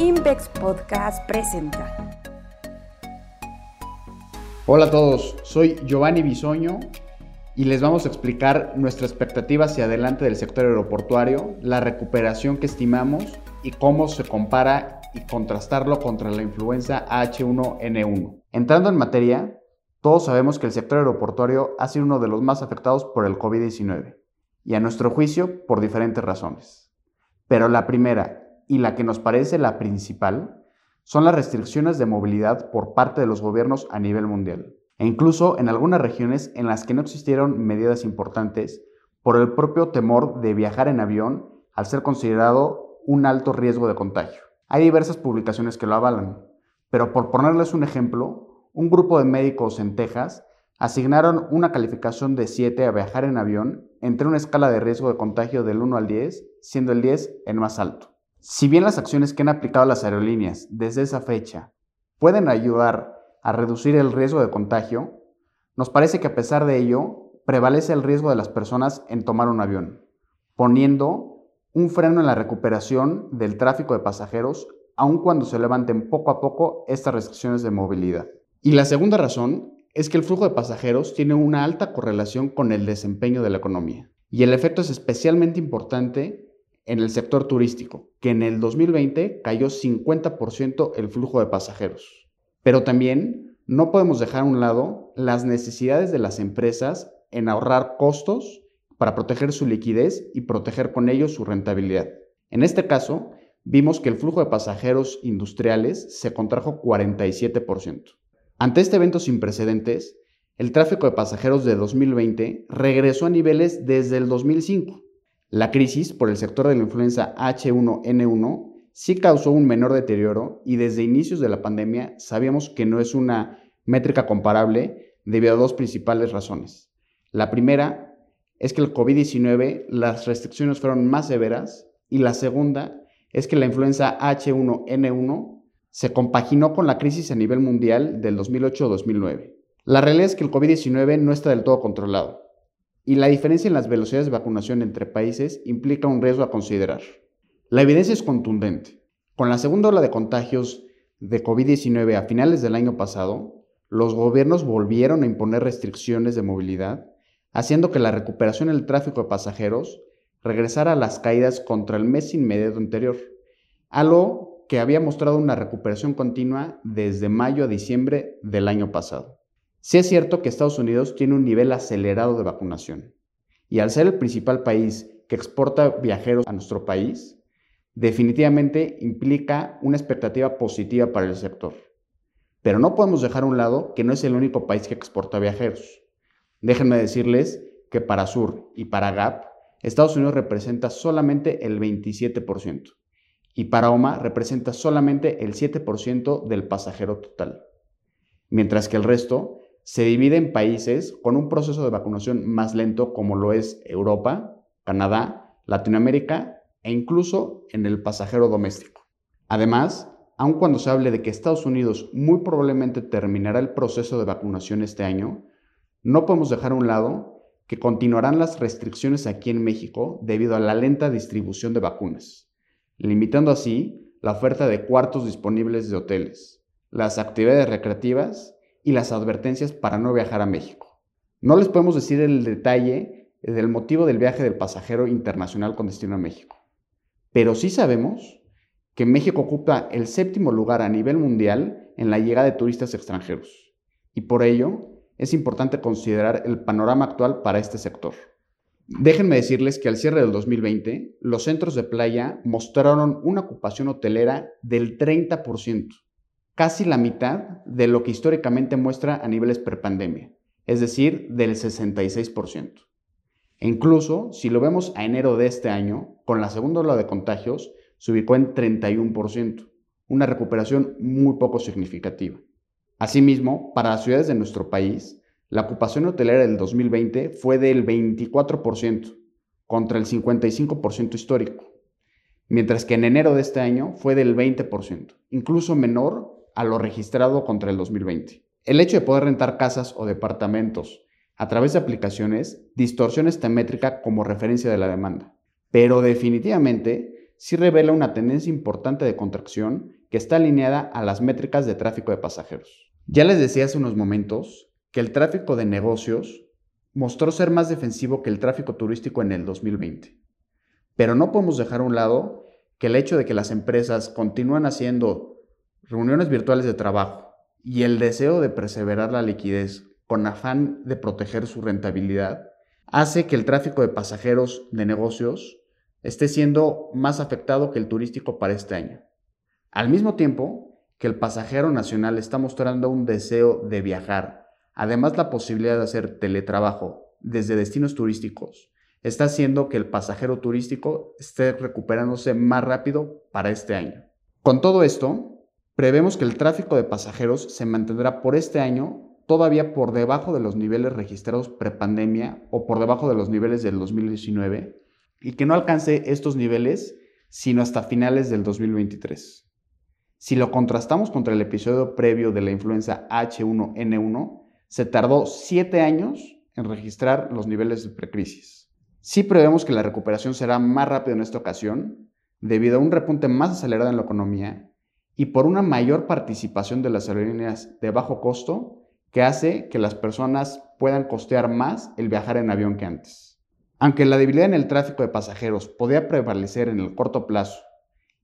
Invex Podcast presenta. Hola a todos, soy Giovanni Bisoño y les vamos a explicar nuestra expectativa hacia adelante del sector aeroportuario, la recuperación que estimamos y cómo se compara y contrastarlo contra la influenza H1N1. Entrando en materia, todos sabemos que el sector aeroportuario ha sido uno de los más afectados por el COVID-19 y a nuestro juicio por diferentes razones. Pero la primera y la que nos parece la principal son las restricciones de movilidad por parte de los gobiernos a nivel mundial, e incluso en algunas regiones en las que no existieron medidas importantes por el propio temor de viajar en avión al ser considerado un alto riesgo de contagio. Hay diversas publicaciones que lo avalan, pero por ponerles un ejemplo, un grupo de médicos en Texas asignaron una calificación de 7 a viajar en avión entre una escala de riesgo de contagio del 1 al 10, siendo el 10 el más alto. Si bien las acciones que han aplicado las aerolíneas desde esa fecha pueden ayudar a reducir el riesgo de contagio, nos parece que a pesar de ello prevalece el riesgo de las personas en tomar un avión, poniendo un freno en la recuperación del tráfico de pasajeros aun cuando se levanten poco a poco estas restricciones de movilidad. Y la segunda razón es que el flujo de pasajeros tiene una alta correlación con el desempeño de la economía. Y el efecto es especialmente importante en el sector turístico, que en el 2020 cayó 50% el flujo de pasajeros. Pero también no podemos dejar a un lado las necesidades de las empresas en ahorrar costos para proteger su liquidez y proteger con ello su rentabilidad. En este caso, vimos que el flujo de pasajeros industriales se contrajo 47%. Ante este evento sin precedentes, el tráfico de pasajeros de 2020 regresó a niveles desde el 2005 la crisis por el sector de la influenza H1N1 sí causó un menor deterioro y desde inicios de la pandemia sabíamos que no es una métrica comparable debido a dos principales razones. La primera es que el COVID-19 las restricciones fueron más severas y la segunda es que la influenza H1N1 se compaginó con la crisis a nivel mundial del 2008-2009. La realidad es que el COVID-19 no está del todo controlado y la diferencia en las velocidades de vacunación entre países implica un riesgo a considerar. La evidencia es contundente. Con la segunda ola de contagios de COVID-19 a finales del año pasado, los gobiernos volvieron a imponer restricciones de movilidad, haciendo que la recuperación del tráfico de pasajeros regresara a las caídas contra el mes inmediato anterior, algo que había mostrado una recuperación continua desde mayo a diciembre del año pasado. Sí es cierto que Estados Unidos tiene un nivel acelerado de vacunación y al ser el principal país que exporta viajeros a nuestro país, definitivamente implica una expectativa positiva para el sector. Pero no podemos dejar a un lado que no es el único país que exporta viajeros. Déjenme decirles que para Sur y para GAP, Estados Unidos representa solamente el 27% y para OMA representa solamente el 7% del pasajero total, mientras que el resto se divide en países con un proceso de vacunación más lento como lo es Europa, Canadá, Latinoamérica e incluso en el pasajero doméstico. Además, aun cuando se hable de que Estados Unidos muy probablemente terminará el proceso de vacunación este año, no podemos dejar a un lado que continuarán las restricciones aquí en México debido a la lenta distribución de vacunas, limitando así la oferta de cuartos disponibles de hoteles, las actividades recreativas y las advertencias para no viajar a México. No les podemos decir el detalle del motivo del viaje del pasajero internacional con destino a México, pero sí sabemos que México ocupa el séptimo lugar a nivel mundial en la llegada de turistas extranjeros, y por ello es importante considerar el panorama actual para este sector. Déjenme decirles que al cierre del 2020, los centros de playa mostraron una ocupación hotelera del 30%, casi la mitad de lo que históricamente muestra a niveles prepandemia, es decir, del 66%. E incluso, si lo vemos a enero de este año, con la segunda ola de contagios, se ubicó en 31%, una recuperación muy poco significativa. Asimismo, para las ciudades de nuestro país, la ocupación hotelera del 2020 fue del 24%, contra el 55% histórico, mientras que en enero de este año fue del 20%, incluso menor a lo registrado contra el 2020. El hecho de poder rentar casas o departamentos a través de aplicaciones distorsiona esta métrica como referencia de la demanda. Pero definitivamente, sí revela una tendencia importante de contracción que está alineada a las métricas de tráfico de pasajeros. Ya les decía hace unos momentos que el tráfico de negocios mostró ser más defensivo que el tráfico turístico en el 2020. Pero no podemos dejar a un lado que el hecho de que las empresas continúan haciendo reuniones virtuales de trabajo y el deseo de perseverar la liquidez con afán de proteger su rentabilidad hace que el tráfico de pasajeros de negocios esté siendo más afectado que el turístico para este año. Al mismo tiempo que el pasajero nacional está mostrando un deseo de viajar, además la posibilidad de hacer teletrabajo desde destinos turísticos, está haciendo que el pasajero turístico esté recuperándose más rápido para este año. Con todo esto, prevemos que el tráfico de pasajeros se mantendrá por este año todavía por debajo de los niveles registrados prepandemia o por debajo de los niveles del 2019 y que no alcance estos niveles sino hasta finales del 2023. Si lo contrastamos contra el episodio previo de la influenza H1N1, se tardó 7 años en registrar los niveles de precrisis. Sí prevemos que la recuperación será más rápida en esta ocasión, debido a un repunte más acelerado en la economía y por una mayor participación de las aerolíneas de bajo costo que hace que las personas puedan costear más el viajar en avión que antes. Aunque la debilidad en el tráfico de pasajeros podía prevalecer en el corto plazo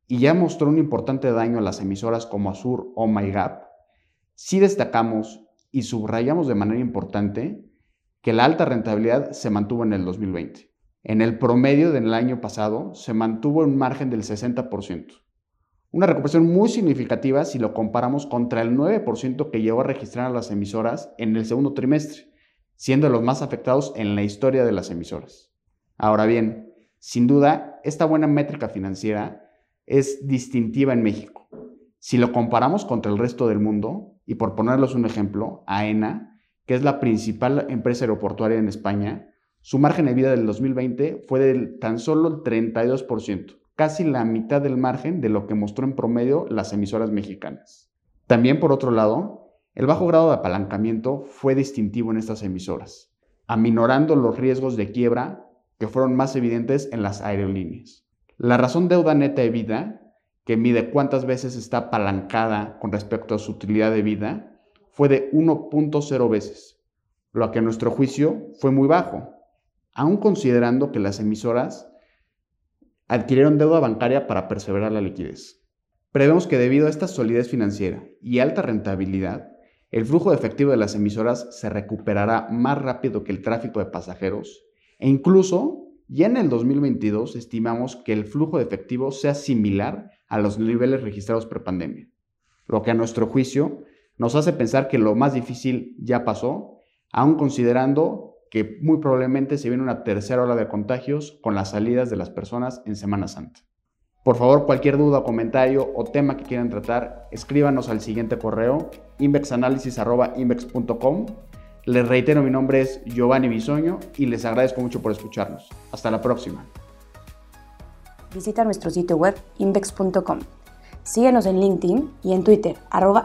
y ya mostró un importante daño a las emisoras como Azur o MyGap, sí destacamos y subrayamos de manera importante que la alta rentabilidad se mantuvo en el 2020. En el promedio del año pasado se mantuvo un margen del 60%. Una recuperación muy significativa si lo comparamos contra el 9% que llegó a registrar a las emisoras en el segundo trimestre, siendo los más afectados en la historia de las emisoras. Ahora bien, sin duda, esta buena métrica financiera es distintiva en México. Si lo comparamos contra el resto del mundo, y por ponerles un ejemplo, AENA, que es la principal empresa aeroportuaria en España, su margen de vida del 2020 fue de tan solo el 32%, casi la mitad del margen de lo que mostró en promedio las emisoras mexicanas. También, por otro lado, el bajo grado de apalancamiento fue distintivo en estas emisoras, aminorando los riesgos de quiebra que fueron más evidentes en las aerolíneas. La razón deuda neta de vida, que mide cuántas veces está apalancada con respecto a su utilidad de vida, fue de 1.0 veces, lo que a nuestro juicio fue muy bajo, aun considerando que las emisoras adquirieron deuda bancaria para perseverar la liquidez. Prevemos que debido a esta solidez financiera y alta rentabilidad, el flujo de efectivo de las emisoras se recuperará más rápido que el tráfico de pasajeros e incluso ya en el 2022 estimamos que el flujo de efectivo sea similar a los niveles registrados prepandemia, lo que a nuestro juicio nos hace pensar que lo más difícil ya pasó, aun considerando que muy probablemente se viene una tercera ola de contagios con las salidas de las personas en Semana Santa. Por favor, cualquier duda, comentario o tema que quieran tratar, escríbanos al siguiente correo invexanalysis.invex.com. Les reitero, mi nombre es Giovanni Bisoño y les agradezco mucho por escucharnos. Hasta la próxima. Visita nuestro sitio web invex.com. Síguenos en LinkedIn y en Twitter, arroba.